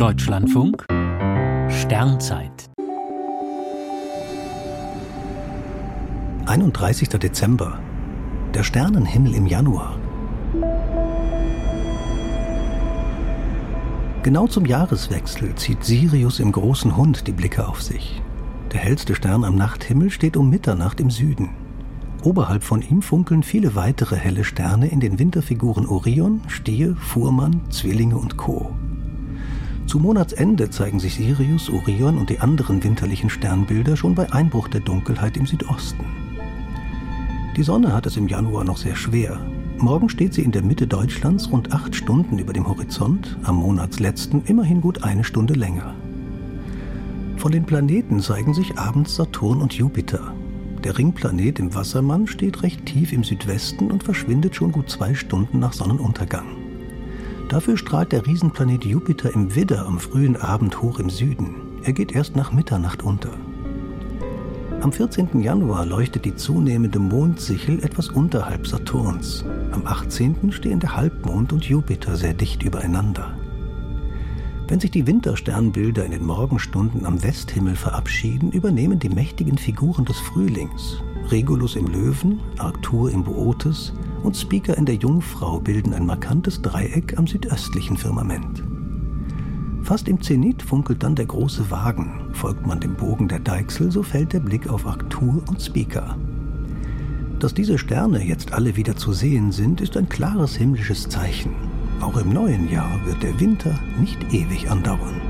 Deutschlandfunk Sternzeit 31. Dezember. Der Sternenhimmel im Januar. Genau zum Jahreswechsel zieht Sirius im großen Hund die Blicke auf sich. Der hellste Stern am Nachthimmel steht um Mitternacht im Süden. Oberhalb von ihm funkeln viele weitere helle Sterne in den Winterfiguren Orion, Stier, Fuhrmann, Zwillinge und Co. Zu Monatsende zeigen sich Sirius, Orion und die anderen winterlichen Sternbilder schon bei Einbruch der Dunkelheit im Südosten. Die Sonne hat es im Januar noch sehr schwer. Morgen steht sie in der Mitte Deutschlands rund acht Stunden über dem Horizont, am Monatsletzten immerhin gut eine Stunde länger. Von den Planeten zeigen sich abends Saturn und Jupiter. Der Ringplanet im Wassermann steht recht tief im Südwesten und verschwindet schon gut zwei Stunden nach Sonnenuntergang. Dafür strahlt der Riesenplanet Jupiter im Widder am frühen Abend hoch im Süden. Er geht erst nach Mitternacht unter. Am 14. Januar leuchtet die zunehmende Mondsichel etwas unterhalb Saturns. Am 18. stehen der Halbmond und Jupiter sehr dicht übereinander. Wenn sich die Wintersternbilder in den Morgenstunden am Westhimmel verabschieden, übernehmen die mächtigen Figuren des Frühlings. Regulus im Löwen, Arctur im Bootes und Speaker in der Jungfrau bilden ein markantes Dreieck am südöstlichen Firmament. Fast im Zenit funkelt dann der große Wagen. Folgt man dem Bogen der Deichsel, so fällt der Blick auf Arctur und Speaker. Dass diese Sterne jetzt alle wieder zu sehen sind, ist ein klares himmlisches Zeichen. Auch im neuen Jahr wird der Winter nicht ewig andauern.